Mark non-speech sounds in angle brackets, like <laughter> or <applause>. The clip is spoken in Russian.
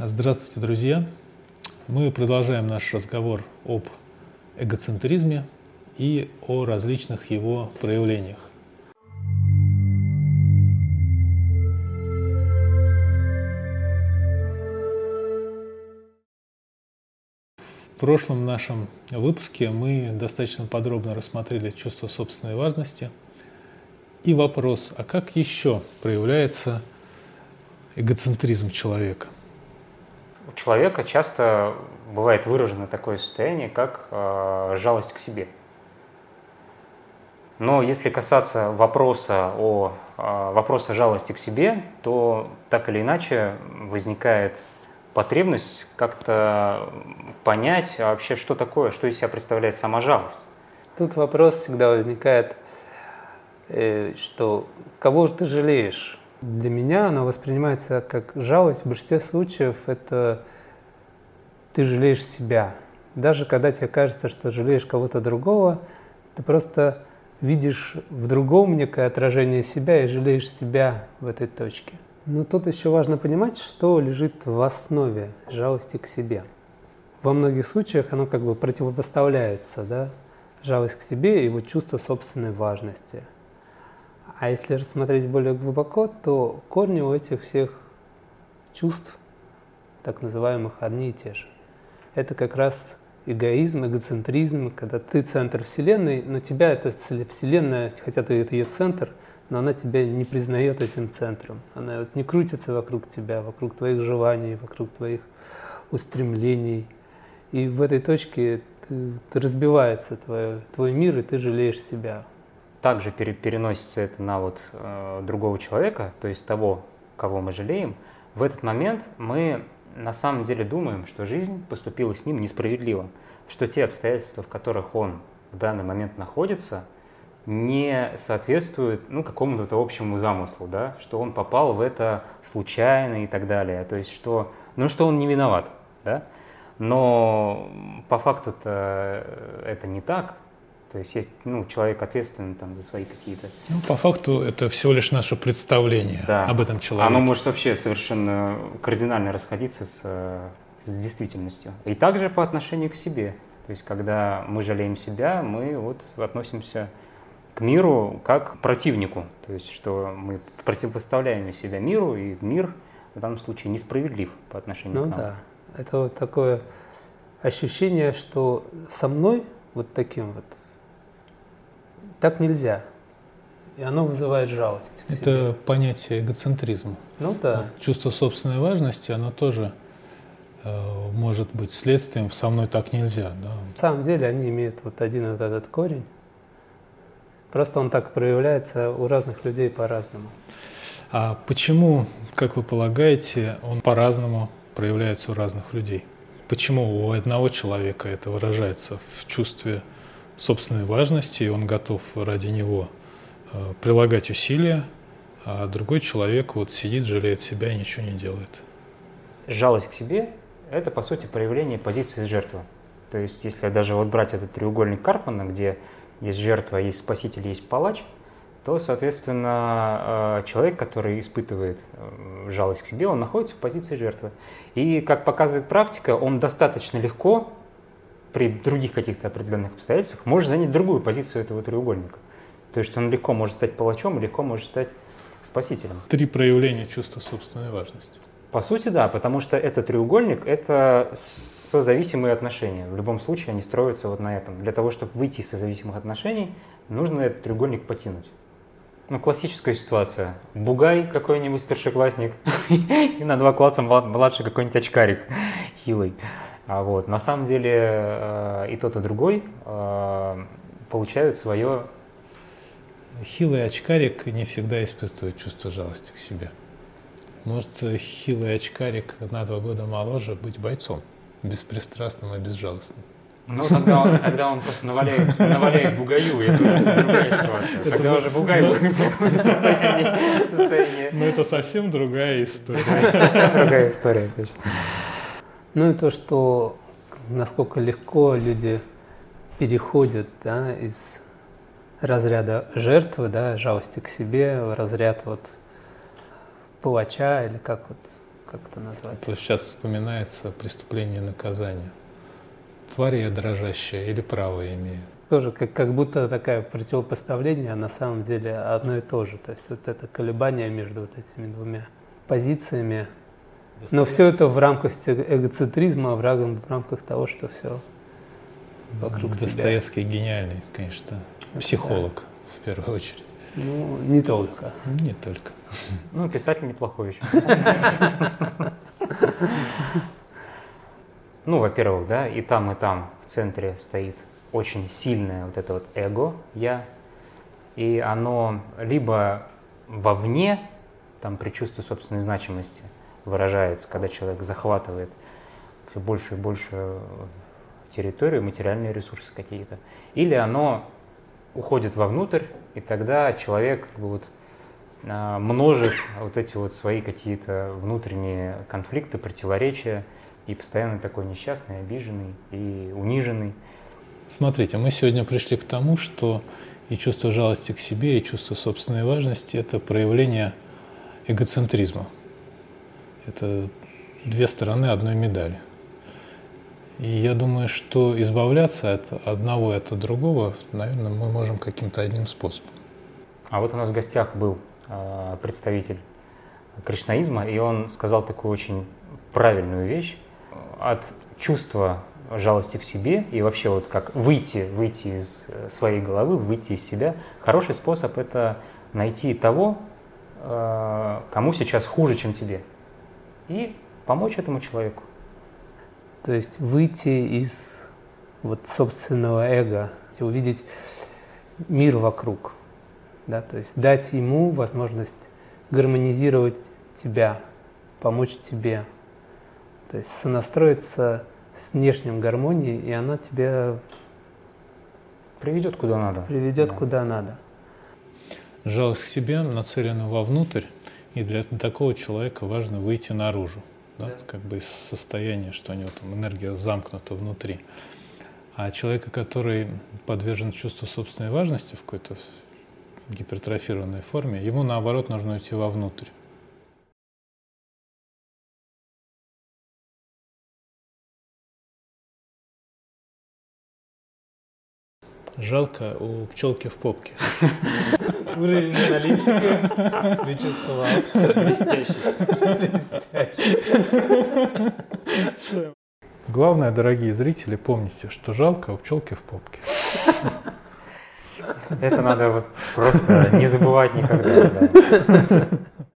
Здравствуйте, друзья! Мы продолжаем наш разговор об эгоцентризме и о различных его проявлениях. В прошлом нашем выпуске мы достаточно подробно рассмотрели чувство собственной важности и вопрос, а как еще проявляется эгоцентризм человека? У человека часто бывает выражено такое состояние, как э, жалость к себе. Но если касаться вопроса о э, вопроса жалости к себе, то так или иначе возникает потребность как-то понять а вообще, что такое, что из себя представляет сама жалость. Тут вопрос всегда возникает, э, что кого же ты жалеешь? Для меня она воспринимается как жалость. В большинстве случаев это ты жалеешь себя. Даже когда тебе кажется, что жалеешь кого-то другого, ты просто видишь в другом некое отражение себя и жалеешь себя в этой точке. Но тут еще важно понимать, что лежит в основе жалости к себе. Во многих случаях оно как бы противопоставляется, да, жалость к себе и вот чувство собственной важности. А если рассмотреть более глубоко, то корни у этих всех чувств, так называемых, одни и те же. Это как раз эгоизм, эгоцентризм, когда ты центр Вселенной, но тебя эта Вселенная, хотя ты это ее центр – но она тебя не признает этим центром. Она вот не крутится вокруг тебя, вокруг твоих желаний, вокруг твоих устремлений. И в этой точке ты, ты разбивается твой, твой мир, и ты жалеешь себя. Также переносится это на вот э, другого человека, то есть того, кого мы жалеем. В этот момент мы на самом деле думаем, что жизнь поступила с ним несправедливо, что те обстоятельства, в которых он в данный момент находится – не соответствует ну, какому-то общему замыслу, да, что он попал в это случайно и так далее. То есть, что, ну, что он не виноват. Да? Но по факту-то это не так. То есть есть ну, человек ответственный там, за свои какие-то... Ну, по факту это всего лишь наше представление да. об этом человеке. Оно может вообще совершенно кардинально расходиться с, с действительностью. И также по отношению к себе. То есть когда мы жалеем себя, мы вот относимся к миру как к противнику. То есть, что мы противопоставляем себя миру, и мир в данном случае несправедлив по отношению ну, к нам. да, это вот такое ощущение, что со мной вот таким вот так нельзя. И оно вызывает жалость. Это понятие эгоцентризма. Ну да. Чувство собственной важности, оно тоже э, может быть следствием «со мной так нельзя». Да? На самом деле они имеют вот один вот этот корень, Просто он так проявляется у разных людей по-разному. А почему, как вы полагаете, он по-разному проявляется у разных людей? Почему у одного человека это выражается в чувстве собственной важности, и он готов ради него э, прилагать усилия, а другой человек вот сидит, жалеет себя и ничего не делает? Жалость к себе – это, по сути, проявление позиции жертвы. То есть, если даже вот брать этот треугольник Карпмана, где есть жертва, есть спаситель, есть палач, то, соответственно, э, человек, который испытывает э, жалость к себе, он находится в позиции жертвы. И, как показывает практика, он достаточно легко при других каких-то определенных обстоятельствах может занять другую позицию этого треугольника. То есть он легко может стать палачом, легко может стать спасителем. Три проявления чувства собственной важности. По сути, да, потому что этот треугольник – это созависимые отношения. В любом случае они строятся вот на этом. Для того, чтобы выйти из созависимых отношений, нужно этот треугольник потянуть. Ну, классическая ситуация. Бугай какой-нибудь старшеклассник <laughs> и на два класса младший какой-нибудь очкарик <laughs> хилый. А вот, на самом деле э, и тот, и другой э, получают свое... Хилый очкарик не всегда испытывает чувство жалости к себе. Может, хилый очкарик на два года моложе быть бойцом беспристрастным и безжалостным. Ну, тогда он, тогда он просто наваляет, наваляет бугаю, и это другая ситуация. Это тогда уже бугай будет в <laughs> состоянии, состоянии... Ну, это совсем другая история. совсем другая история, точно. Ну и то, что насколько легко люди переходят да, из разряда жертвы, да, жалости к себе, в разряд вот палача или как вот как это назвать? То сейчас вспоминается преступление и наказание. Тварь я дрожащая или право имею? Тоже как, как будто такое противопоставление, а на самом деле одно и то же. То есть вот это колебание между вот этими двумя позициями. Но все это в рамках эгоцентризма, в рамках, в рамках того, что все вокруг Достоевский тебя. гениальный, конечно, психолог да. в первую очередь. Ну, не только. Не только. Ну, писатель неплохой еще. Ну, во-первых, да, и там, и там в центре стоит очень сильное вот это вот эго, я, и оно либо вовне, там при чувстве собственной значимости выражается, когда человек захватывает все больше и больше территорию, материальные ресурсы какие-то, или оно уходит вовнутрь, и тогда человек как бы вот а, множит вот эти вот свои какие-то внутренние конфликты, противоречия, и постоянно такой несчастный, обиженный и униженный. Смотрите, мы сегодня пришли к тому, что и чувство жалости к себе, и чувство собственной важности – это проявление эгоцентризма. Это две стороны одной медали. И я думаю, что избавляться от одного и от другого, наверное, мы можем каким-то одним способом. А вот у нас в гостях был а, представитель кришнаизма, и он сказал такую очень правильную вещь от чувства жалости к себе и вообще вот как выйти, выйти из э, своей головы, выйти из себя. Хороший способ – это найти того, э, кому сейчас хуже, чем тебе, и помочь этому человеку. То есть выйти из вот собственного эго, увидеть мир вокруг, да, то есть дать ему возможность гармонизировать тебя, помочь тебе, то есть сонастроиться с внешним гармонией, и она тебя приведет куда надо. Приведет да. куда надо. Жалость к себе нацелена вовнутрь, и для такого человека важно выйти наружу, да? Да. как бы из состояния, что у него там энергия замкнута внутри. А человека, который подвержен чувству собственной важности в какой-то гипертрофированной форме, ему наоборот нужно уйти вовнутрь. Жалко у пчелки в попке. <laughs> Уровень аналитика Вячеслав. Блестящий. Главное, дорогие зрители, помните, что жалко у пчелки в попке. Это надо вот просто не забывать никогда. Да.